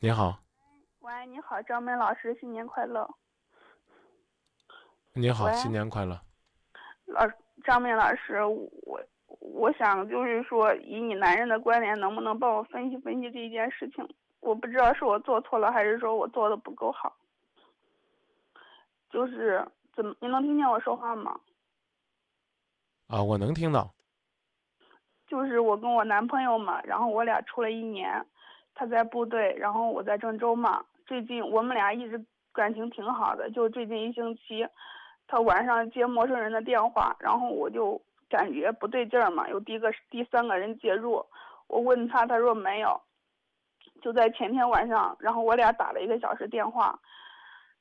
你好，喂，你好，张梅老师，新年快乐。你好，新年快乐。老张梅老师，我我想就是说，以你男人的观点，能不能帮我分析分析这一件事情？我不知道是我做错了，还是说我做的不够好。就是怎么，你能听见我说话吗？啊，我能听到。就是我跟我男朋友嘛，然后我俩处了一年，他在部队，然后我在郑州嘛。最近我们俩一直感情挺好的，就最近一星期，他晚上接陌生人的电话，然后我就感觉不对劲儿嘛，有第一个第三个人介入，我问他，他说没有。就在前天晚上，然后我俩打了一个小时电话，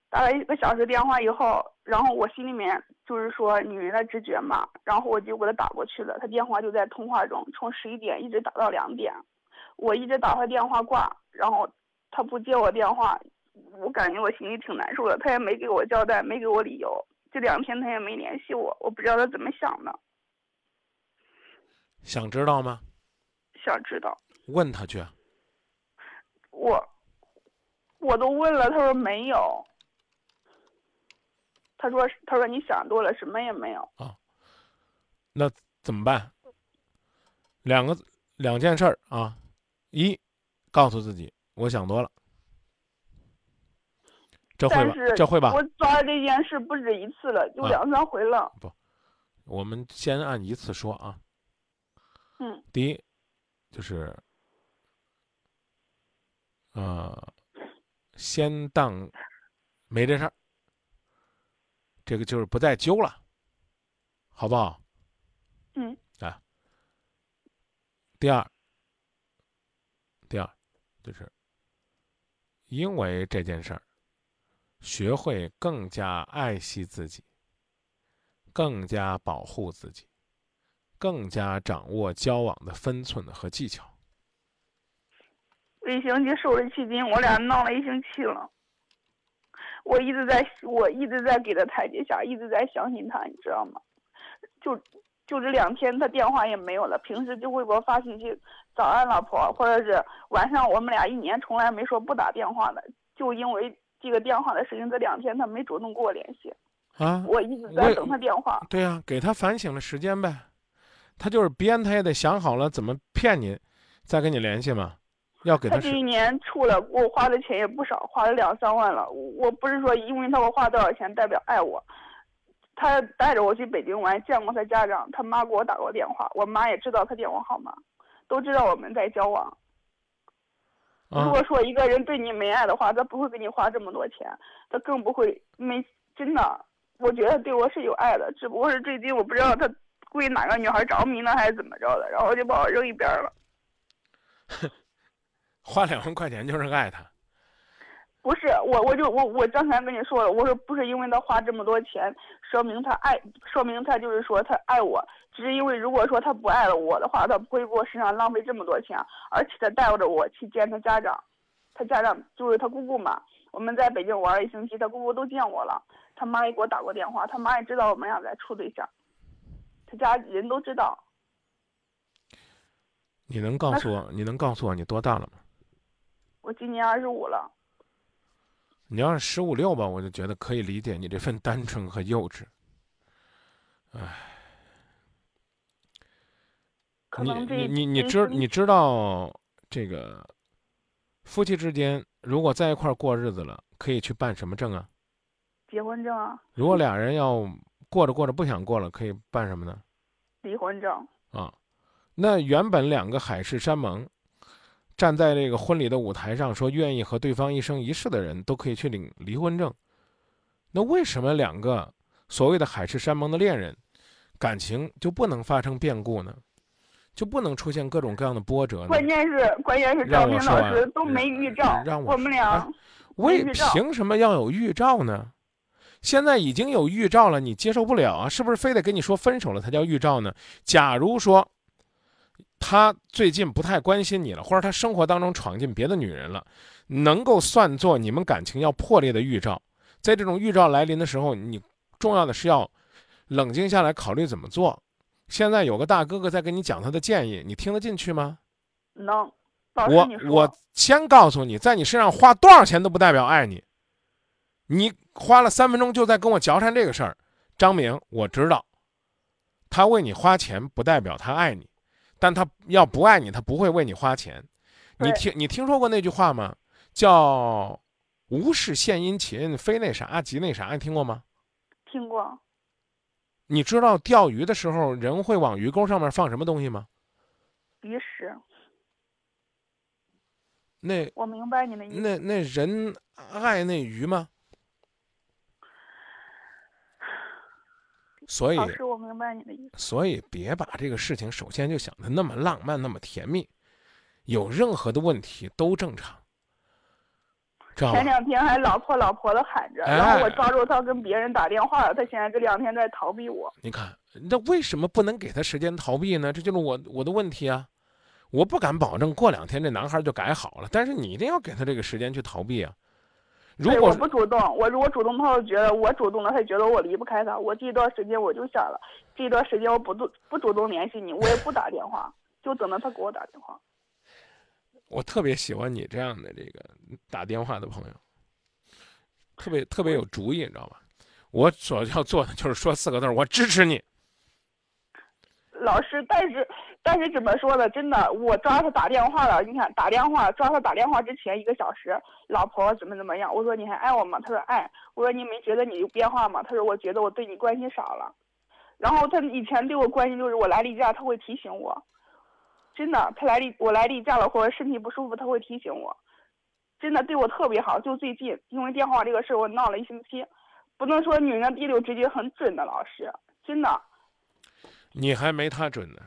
打了一个小时电话以后，然后我心里面就是说女人的直觉嘛，然后我就给他打过去了，他电话就在通话中，从十一点一直打到两点，我一直打他电话挂，然后他不接我电话，我感觉我心里挺难受的，他也没给我交代，没给我理由，这两天他也没联系我，我不知道他怎么想的，想知道吗？想知道。问他去。我我都问了，他说没有。他说他说你想多了，什么也没有啊。那怎么办？两个两件事儿啊，一，告诉自己我想多了，这会吧？这会吧？我抓这件事不止一次了，就啊两三回了。不我们先按一次说啊。嗯第一，就是，呃，先当没这事儿，这个就是不再揪了，好不好？嗯啊。第二，就是因为这件事儿，学会更加爱惜自己，更加保护自己。更加掌握交往的分寸和技巧。一星期瘦了七斤，我俩闹了一星期了。我一直在，我一直在给他台阶下，一直在相信他，你知道吗？就就这两天，他电话也没有了，平时就会给我发信息，早安老婆，或者是晚上，我们俩一年从来没说不打电话的，就因为这个电话的事情，这两天他没主动跟我联系，啊，我一直在等他电话。对呀、给他反省的时间呗。他就是编，他也得想好了怎么骗你，再跟你联系嘛。要给他他这一年出了，我花的钱也不少，花了两三万了。我我不是说因为他我花多少钱代表爱我，他带着我去北京玩，见过他家长，他妈给我打过电话，我妈也知道他电话号码，都知道我们在交往。如啊果说一个人对你没爱的话，他不会给你花这么多钱，他更不会没真的。我觉得对我是有爱的，只不过是最近我不知道他为哪个女孩着迷了还是怎么着的，然后就把我扔一边了。花两万块钱就是爱他。不是我，我就我我刚才跟你说了，我说不是因为他花这么多钱，说明他爱，说明他就是说他爱我，只是因为如果说他不爱了我的话，他不会给我身上浪费这么多钱，而且他带着我去见他家长，他家长就是他姑姑嘛，我们在北京玩了一星期，他姑姑都见我了，他妈也给我打过电话，他妈也知道我们俩在处对象，他家人都知道，你能告诉我，你能告诉我你多大了吗？我今年二十五了，你要是十五六吧，我就觉得可以理解你这份单纯和幼稚。你可能这你你你知你知道这个夫妻之间如果在一块儿过日子了，可以去办什么证啊？结婚证啊，如果俩人要过着过着不想过了，可以办什么呢？离婚证，啊，那原本两个海誓山盟，站在这个婚礼的舞台上说愿意和对方一生一世的人，都可以去领离婚证。那为什么两个所谓的海誓山盟的恋人，感情就不能发生变故呢？就不能出现各种各样的波折呢？关键是关键是让赵明老师都没预兆，让我我们俩啊为凭什么要有预兆呢？现在已经有预兆了，你接受不了啊？是不是非得跟你说分手了才叫预兆呢？假如说他最近不太关心你了，或者他生活当中闯进别的女人了，能够算作你们感情要破裂的预兆。在这种预兆来临的时候，你重要的是要冷静下来考虑怎么做。现在有个大哥哥在跟你讲他的建议，你听得进去吗？能我我先告诉你，在你身上花多少钱都不代表爱你。你花了三分钟就在跟我嚼缠这个事儿，张明，我知道，他为你花钱不代表他爱你，但他要不爱你，他不会为你花钱。你听你听说过那句话吗？叫“无事献殷勤，非那啥即那啥”，你听过吗？听过你知道钓鱼的时候人会往鱼钩上面放什么东西吗？鱼食，那我明白你的意思。那那人爱那鱼吗？所以老师，我明白你的意思。所以别把这个事情首先就想的那么浪漫，那么甜蜜，有任何的问题都正常，知道前？两天还老婆老婆的喊着，哎然后我抓住他跟别人打电话了，他现在这两天在逃避我。你看，那为什么不能给他时间逃避呢？这就是我我的问题啊！我不敢保证过两天这男孩就改好了，但是你一定要给他这个时间去逃避啊！如对，果我不主动，我如果主动，他就觉得我主动了，他觉得我离不开他。我这一段时间我就想了，这一段时间我不主不主动联系你，我也不打电话，就等着他给我打电话。我特别喜欢你这样的这个打电话的朋友，特别特别有主意，你知道吧？我所要做的就是说四个字儿：我支持你。老师，但是但是怎么说呢？真的，我抓他打电话了。你看，打电话抓他打电话之前一个小时，老婆怎么怎么样？我说你还爱我吗？他说爱。我说你没觉得你有变化吗？他说我觉得我对你关心少了。然后他以前对我关心就是我来例假他会提醒我，真的，他来例我来例假了或者身体不舒服他会提醒我，真的对我特别好。就最近因为电话这个事我闹了一星期，不能说女人第六直觉很准的，老师，真的。你还没他准呢。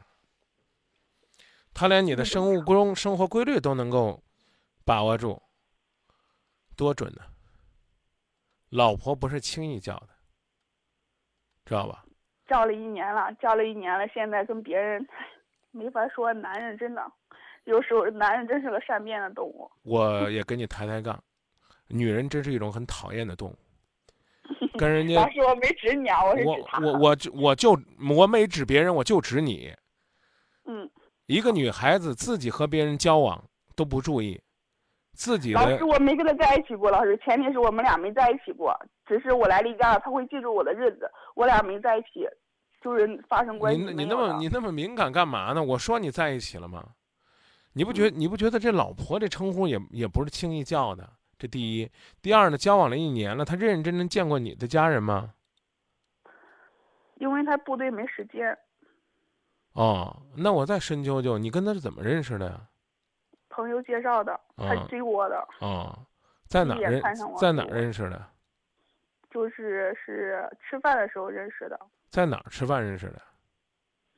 他连你的生物钟、生活规律都能够把握住，多准呢！老婆不是轻易叫的，知道吧？叫了一年了，叫了一年了，现在跟别人没法说。男人真的，有时候男人真是个善变的动物。我也跟你抬抬杠，女人真是一种很讨厌的动物，跟人家老师，我没指你啊，我是我指他。我我就我就我没指别人，我就指你。嗯，一个女孩子自己和别人交往都不注意，自己的老师，我没跟他在一起过。老师，前提是我们俩没在一起过，只是我来例假了，他会记住我的日子，我俩没在一起，就是发生关系你那么你那么敏感干嘛呢？我说你在一起了吗？你不觉你不觉得这老婆这称呼也也不是轻易叫的？这第一，第二呢，交往了一年了，他认认真真见过你的家人吗？因为他部队没时间，哦，那我再深究究，你跟他是怎么认识的呀？朋友介绍的，他啊追我的，哦，在哪儿认在哪儿认识的？就是是吃饭的时候认识的，在哪儿吃饭认识的？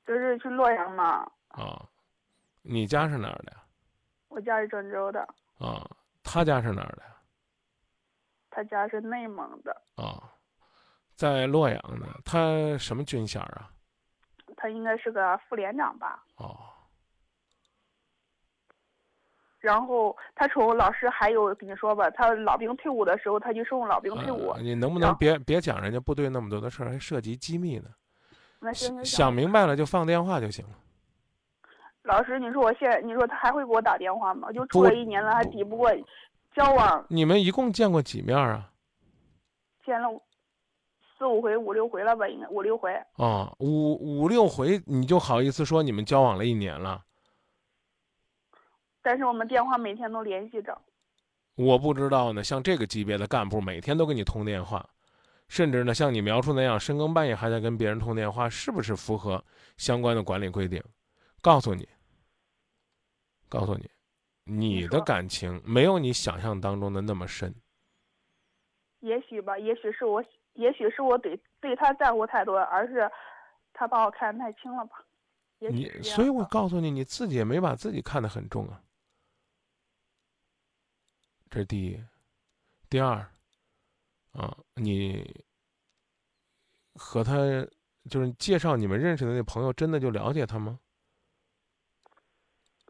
就是去洛阳嘛，啊、你家是哪儿的呀？我家是郑州的，啊、他家是哪儿的？他家是内蒙的，啊、在洛阳呢。他什么军衔儿啊？他应该是个副连长吧。哦，然后他从老师还有跟你说吧，他老兵退伍的时候，他就送老兵退伍。呃你能不能别别讲人家部队那么多的事儿，还涉及机密呢？那行行想，明白了就放电话就行了。老师，你说我现在，你说他还会给我打电话吗？就不处了一年了，还抵不过交往你们一共见过几面啊？见了四五回、五六回了吧，应该五六回。哦，五五六回你就好意思说你们交往了一年了？但是我们电话每天都联系着。我不知道呢。像这个级别的干部，每天都跟你通电话，甚至呢像你描述那样深更半夜还在跟别人通电话，是不是符合相关的管理规定？告诉你，告诉你，你的感情没有你想象当中的那么深。也许吧，也许是我，也许是我对对他在乎太多，而是他把我看得太轻了吧。你所以，我告诉你，你自己也没把自己看得很重啊。这是第一，第二，啊，你和他就是介绍你们认识的那朋友，真的就了解他吗？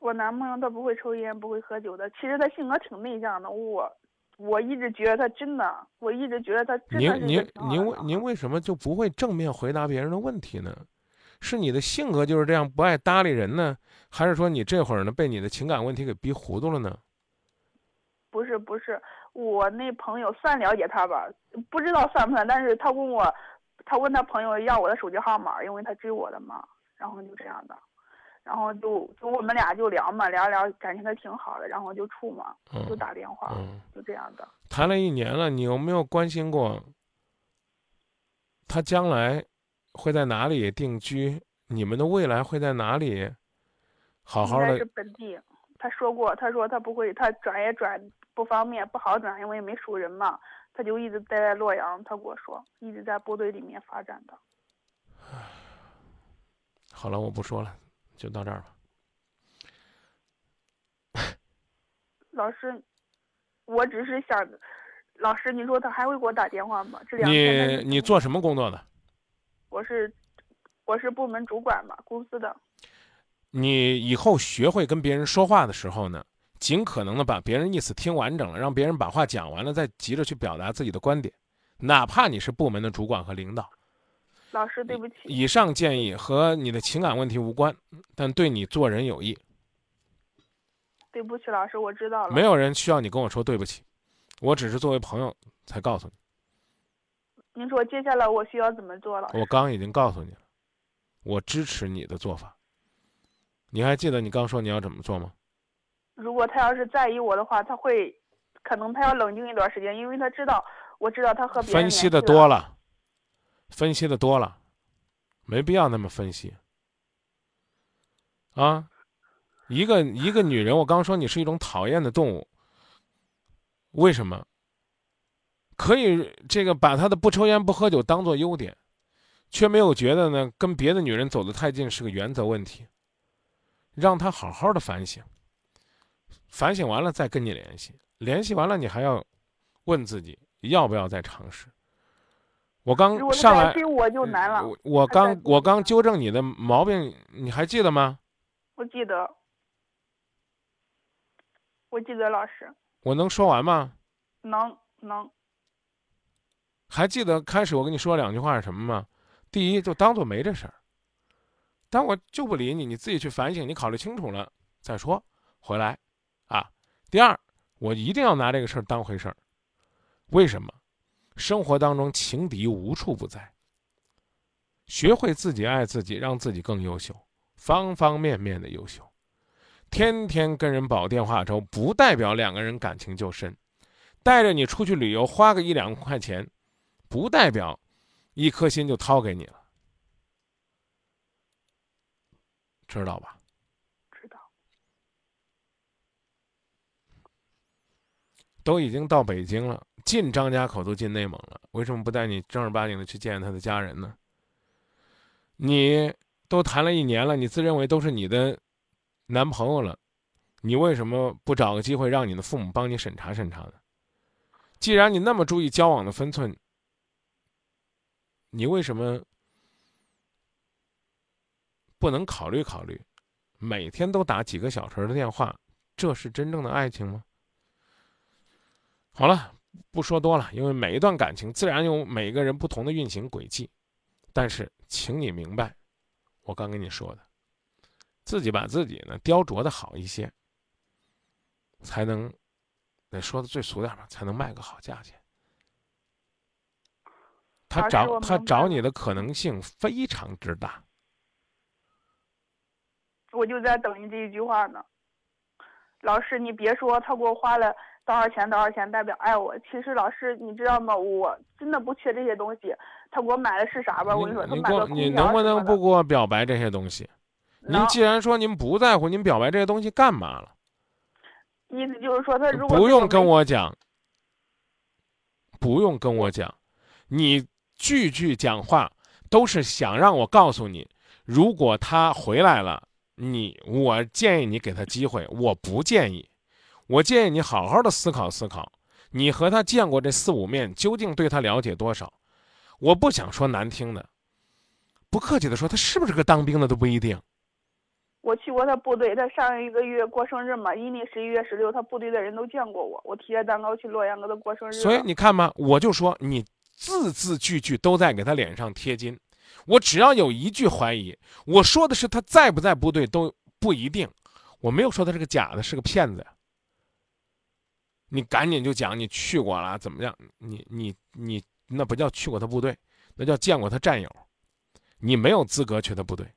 我男朋友他不会抽烟，不会喝酒的。其实他性格挺内向的，我我一直觉得他真的，我一直觉得他真的您您您为什么就不会正面回答别人的问题呢？是你的性格就是这样不爱搭理人呢，还是说你这会儿呢被你的情感问题给逼糊涂了呢？不是不是，我那朋友算了解他吧，不知道算不算，但是他问我，他问他朋友要我的手机号码，因为他追我的嘛，然后就这样的，然后就就我们俩就聊嘛，聊聊感情还挺好的，然后就处嘛，就打电话，嗯，就这样的。谈了一年了，你有没有关心过他将来会在哪里定居？你们的未来会在哪里？好好的是本地，他说过，他说他不会，他转也转不方便，不好转，因为没熟人嘛，他就一直待在洛阳。他跟我说，一直在部队里面发展的。好了，我不说了，就到这儿吧。老师，我只是想，老师，你说他还会给我打电话吗？这两天你你做什么工作的？我是我是部门主管嘛，公司的。你以后学会跟别人说话的时候呢，尽可能的把别人意思听完整了，让别人把话讲完了，再急着去表达自己的观点，哪怕你是部门的主管和领导。老师，对不起，以上建议和你的情感问题无关，但对你做人有益。对不起，老师，我知道了。没有人需要你跟我说对不起，我只是作为朋友才告诉你。您说接下来我需要怎么做了？我刚已经告诉你了，我支持你的做法。你还记得你刚说你要怎么做吗？如果他要是在意我的话，他会，可能他要冷静一段时间，因为他知道，我知道他和别人分析的多了，分析的多了，没必要那么分析。啊，一个一个女人，我刚说你是一种讨厌的动物，为什么？可以这个把她的不抽烟不喝酒当做优点，却没有觉得呢跟别的女人走得太近是个原则问题。让她好好的反省，反省完了再跟你联系，联系完了你还要问自己要不要再尝试。我刚上来，我就难了。我我刚我刚纠正你的毛病，你还记得吗？我记得，我记得老师我能说完吗？能能还记得开始我跟你说两句话是什么吗？第一，就当做没这事儿。但我就不理你，你自己去反省，你考虑清楚了再说，回来，啊。第二，我一定要拿这个事儿当回事儿。为什么？生活当中情敌无处不在。学会自己爱自己，让自己更优秀，方方面面的优秀。天天跟人煲电话粥，不代表两个人感情就深。带着你出去旅游，花个一两块钱，不代表一颗心就掏给你了，知道吧？知道。都已经到北京了，进张家口都进内蒙了，为什么不带你正儿八经的去见他的家人呢？你都谈了一年了，你自认为都是你的男朋友了，你为什么不找个机会让你的父母帮你审查审查呢？既然你那么注意交往的分寸，你为什么不能考虑考虑？每天都打几个小时的电话，这是真正的爱情吗？好了，不说多了，因为每一段感情自然有每一个人不同的运行轨迹。但是，请你明白，我刚跟你说的，自己把自己呢雕琢的好一些，才能，得说的最俗点吧，才能卖个好价钱。他找他找你的可能性非常之大。我就在等你这一句话呢。老师，你别说他给我花了多少钱多少钱代表爱我，其实老师你知道吗？我真的不缺这些东西。他给我买的是啥吧？我跟你说，他买个空你能不能不给我表白这些东西？您既然说您不在乎，您表白这些东西干嘛了？意思就是说，他如果不用跟我讲，不用跟我讲，你句句讲话都是想让我告诉你，如果他回来了，你我建议你给他机会，我不建议，我建议你好好的思考思考，你和他见过这四五面，究竟对他了解多少？我不想说难听的，不客气的说，他是不是个当兵的都不一定。我去过他部队，他上一个月过生日嘛，阴历十一月十六，他部队的人都见过我，我提着蛋糕去洛阳给他过生日。所以你看嘛，我就说你字字句句都在给他脸上贴金，我只要有一句怀疑，我说的是他在不在部队都不一定，我没有说他是个假的，是个骗子呀。你赶紧就讲你去过了怎么样？你你你那不叫去过他部队，那叫见过他战友。你没有资格去他部队，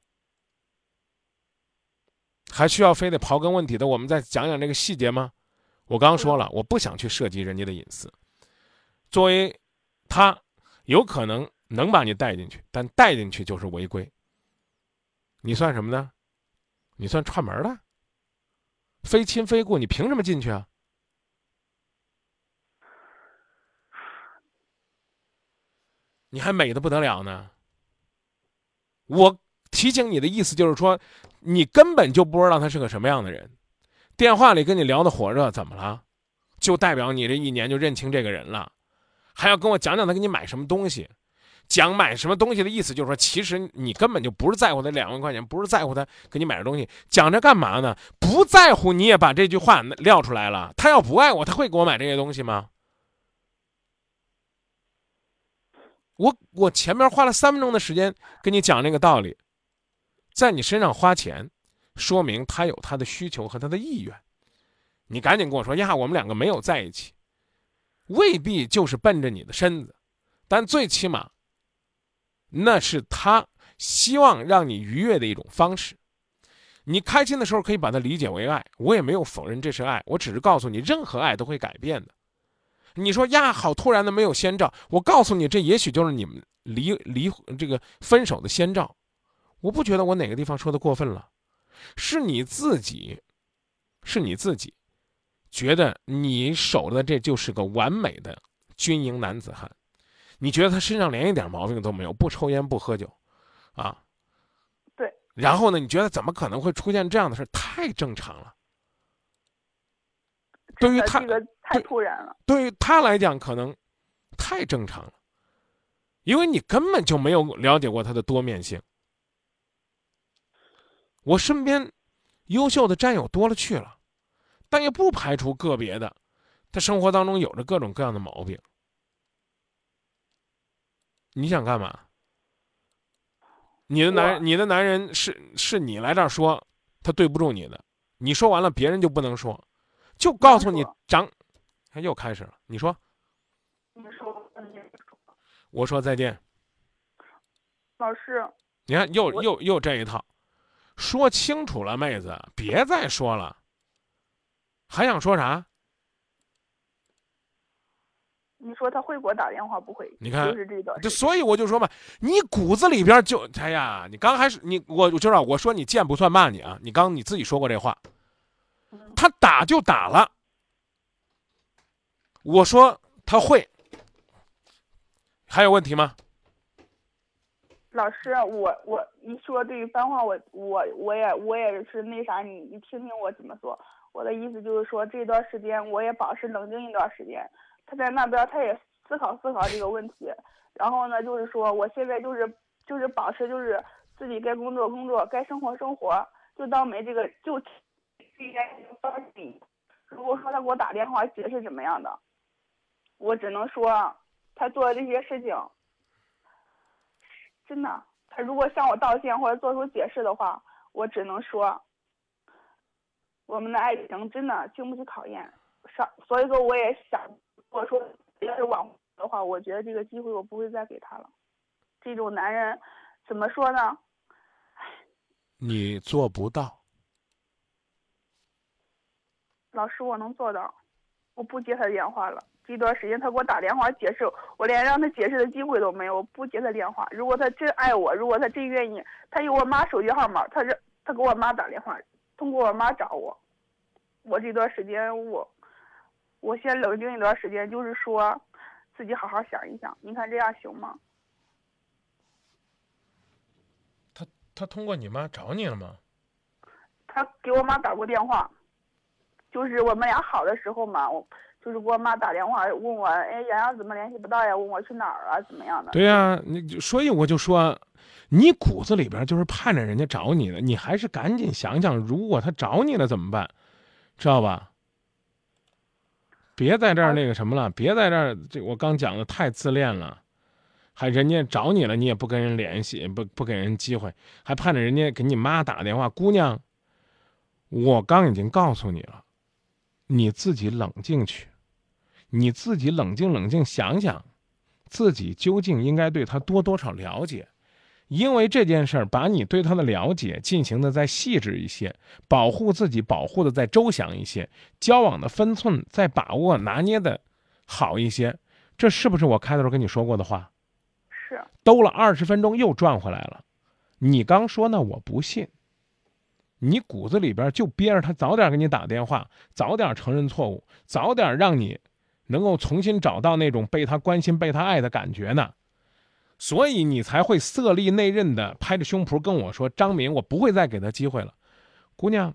还需要非得刨根问底的？我们再讲讲这个细节吗？我刚说了，我不想去涉及人家的隐私。作为他，有可能能把你带进去，但带进去就是违规。你算什么呢？你算串门的？非亲非故，你凭什么进去啊？你还美的不得了呢！我提醒你的意思就是说，你根本就不知道他是个什么样的人。电话里跟你聊的火热，怎么了？就代表你这一年就认清这个人了？还要跟我讲讲他给你买什么东西？讲买什么东西的意思就是说，其实你根本就不是在乎他两万块钱，不是在乎他给你买的东西。讲这干嘛呢？不在乎你也把这句话撂出来了。他要不爱我，他会给我买这些东西吗？我我前面花了三分钟的时间跟你讲这个道理，在你身上花钱，说明他有他的需求和他的意愿。你赶紧跟我说呀，我们两个没有在一起，未必就是奔着你的身子，但最起码，那是他希望让你愉悦的一种方式。你开心的时候可以把它理解为爱，我也没有否认这是爱，我只是告诉你，任何爱都会改变的。你说呀，好突然的没有先兆。我告诉你，这也许就是你们离离这个分手的先兆。我不觉得我哪个地方说的过分了，是你自己，是你自己，觉得你守的这就是个完美的军营男子汉。你觉得他身上连一点毛病都没有，不抽烟不喝酒，啊，对。然后呢，你觉得怎么可能会出现这样的事？太正常了。对于他，这个太突然了。对于他来讲，可能太正常了，因为你根本就没有了解过他的多面性。我身边优秀的战友多了去了，但也不排除个别的，他生活当中有着各种各样的毛病。你想干嘛？你的男你的男人是是你来这儿说他对不住你的，你说完了，别人就不能说。就告诉你长，他又开始了。你说，你说，我说再见。老师，你看又又又这一套，说清楚了，妹子，别再说了。还想说啥？你说他会给我打电话不会？你看，就是这段。所以我就说嘛，你骨子里边就哎呀，你刚开始你我我知道，我说你贱不算骂你啊，你刚你自己说过这话。他打就打了，我说他会，还有问题吗？老师，我我一说这一番话，我我我也我也是那啥，你你听听我怎么说。我的意思就是说，这段时间我也保持冷静一段时间。他在那边，他也思考思考这个问题。然后呢，就是说，我现在就是就是保持就是自己该工作工作，该生活生活，就当没这个就。应该如果说他给我打电话解释怎么样的，我只能说他做的这些事情，真的，他如果向我道歉或者做出解释的话，我只能说，我们的爱情真的经不起考验。上，所以说我也想，如果说要是往的话，我觉得这个机会我不会再给他了。这种男人，怎么说呢？你做不到。老师，我能做到，我不接他电话了。这段时间他给我打电话解释，我连让他解释的机会都没有。我不接他电话。如果他真爱我，如果他真愿意，他有我妈手机号码，他是他给我妈打电话，通过我妈找我。我这段时间，我我先冷静一段时间，就是说自己好好想一想。你看这样行吗？他他通过你妈找你了吗？他给我妈打过电话。就是我们俩好的时候嘛，我就是给我妈打电话问我，哎，洋洋怎么联系不到呀？问我去哪儿啊？怎么样的？对呀，你所以我就说，你骨子里边就是盼着人家找你的，你还是赶紧想想，如果他找你了怎么办？知道吧？别在这儿那个什么了，别在这儿，这我刚讲的太自恋了，还人家找你了，你也不跟人联系，不不给人机会，还盼着人家给你妈打电话。姑娘，我刚已经告诉你了，你自己冷静去，你自己冷静冷静想想，自己究竟应该对他多多少了解。因为这件事儿，把你对他的了解进行的再细致一些，保护自己保护的再周详一些，交往的分寸再把握拿捏的好一些，这是不是我开头跟你说过的话？是。兜了二十分钟又转回来了，你刚说那我不信，你骨子里边就憋着他早点给你打电话，早点承认错误，早点让你能够重新找到那种被他关心、被他爱的感觉呢。所以你才会色厉内荏的拍着胸脯跟我说：“张明，我不会再给他机会了。”姑娘，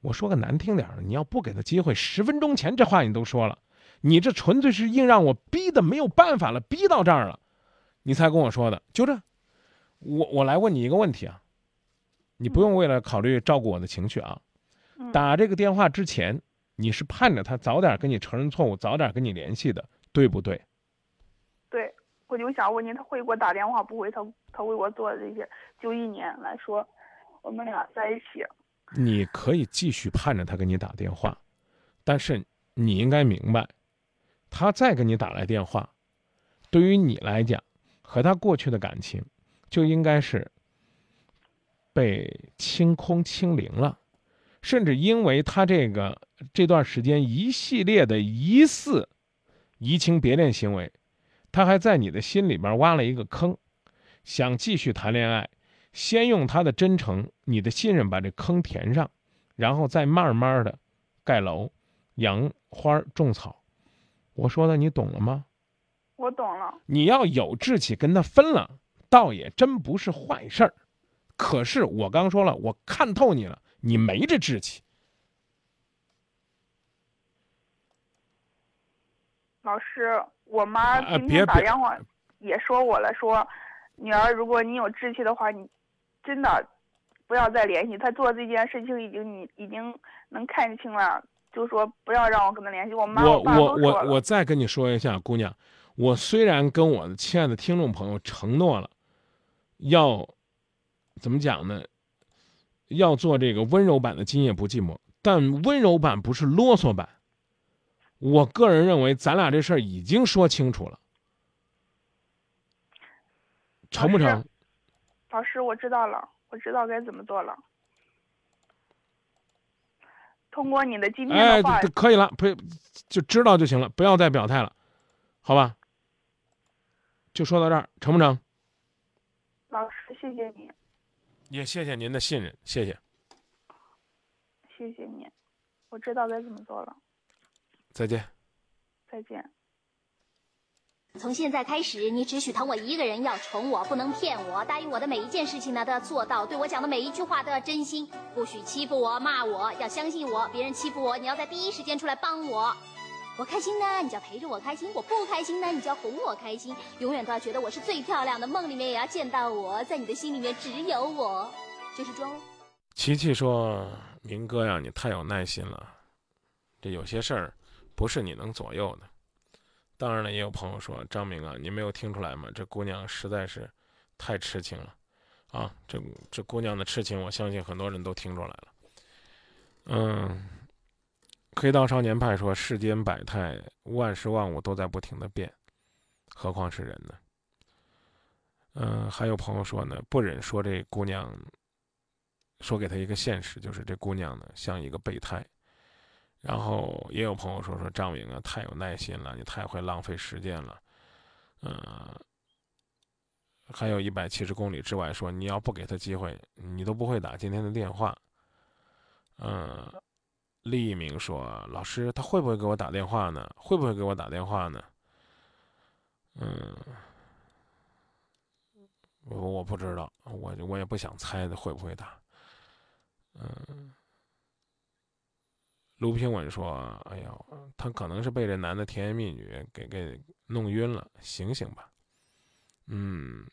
我说个难听点的，你要不给他机会，十分钟前这话你都说了，你这纯粹是硬让我逼的没有办法了，逼到这儿了，你才跟我说的。就这，我我来问你一个问题啊，你不用为了考虑照顾我的情绪啊，打这个电话之前，你是盼着他早点跟你承认错误，早点跟你联系的，对不对？对。我就想问你，他会给我打电话不会？他他为我做的这些，就一年来说，我们俩在一起。你可以继续盼着他给你打电话，但是你应该明白，他再给你打来电话，对于你来讲，和他过去的感情，就应该是被清空清零了，甚至因为他这个这段时间一系列的疑似移情别恋行为。他还在你的心里边挖了一个坑，想继续谈恋爱，先用他的真诚、你的信任把这坑填上，然后再慢慢的盖楼、养花、种草。我说的你懂了吗？我懂了。你要有志气跟他分了，倒也真不是坏事儿。可是我刚说了，我看透你了，你没这志气。老师。我妈今天打电话也说我了，说女儿，如果你有志气的话，你真的不要再联系他。做这件事情已经你已经能看清了，就说不要让我跟他联系。我妈我我我我再跟你说一下，姑娘，我虽然跟我的亲爱的听众朋友承诺了，要怎么讲呢？要做这个温柔版的《今夜不寂寞》，但温柔版不是啰嗦版。我个人认为，咱俩这事儿已经说清楚了，成不成？老师，我知道了，我知道该怎么做了。通过你的今天的话，可以了，不就知道就行了，不要再表态了，好吧？就说到这儿，成不成？老师，谢谢你。也谢谢您的信任，谢谢。谢谢你，我知道该怎么做了。再见。再见。从现在开始，你只许疼我一个人，要宠我，不能骗我。答应我的每一件事情呢，都要做到。对我讲的每一句话都要真心，不许欺负我、骂我。要相信我，别人欺负我，你要在第一时间出来帮我。我开心呢，你就要陪着我开心；我不开心呢，你就要哄我开心。永远都要觉得我是最漂亮的，梦里面也要见到我，在你的心里面只有我，就是装。琪琪说：“明哥呀，你太有耐心了，这有些事儿。”不是你能左右的。当然了，也有朋友说：“张明啊，你没有听出来吗？这姑娘实在是太痴情了，啊，这这姑娘的痴情，我相信很多人都听出来了。”嗯，黑道少年派说：“世间百态，万事万物都在不停的变，何况是人呢？”嗯，还有朋友说呢，不忍说这姑娘，说给他一个现实，就是这姑娘呢像一个备胎。然后也有朋友说说张明啊，太有耐心了，你太会浪费时间了，嗯，还有一百七十公里之外说你要不给他机会，你都不会打今天的电话。嗯，一鸣说老师他会不会给我打电话呢？会不会给我打电话呢？嗯，我我不知道，我我也不想猜他会不会打，嗯。卢平稳说：“哎呀，他可能是被这男的甜言蜜语给给弄晕了，醒醒吧。”嗯，